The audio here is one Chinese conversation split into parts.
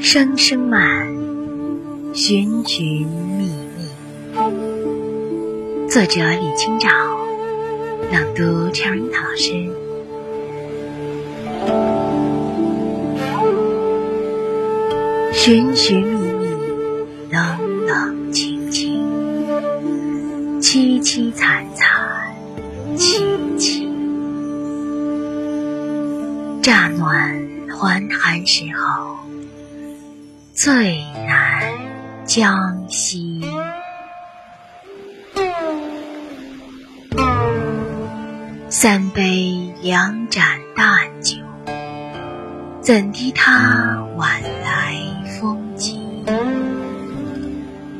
声声慢，寻寻觅觅。作者：李清照，朗读：陈樱桃老师。寻寻觅觅，冷冷清清，凄凄惨，乍暖还寒时候，最难将息。三杯两盏淡酒，怎敌他晚来风急？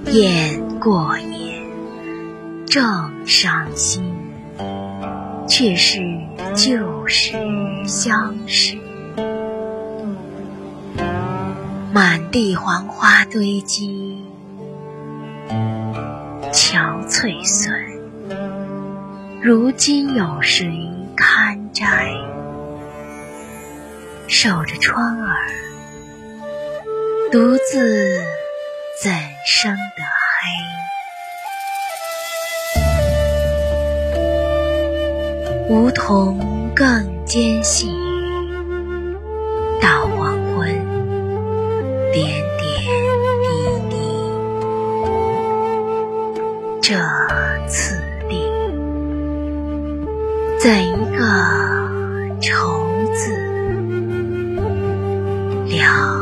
雁过也，正伤心。却是旧时相识，满地黄花堆积，憔悴损。如今有谁堪摘？守着窗儿，独自怎生得黑？梧桐更兼细雨，到黄昏，点点滴滴。这次第，怎一个愁字了？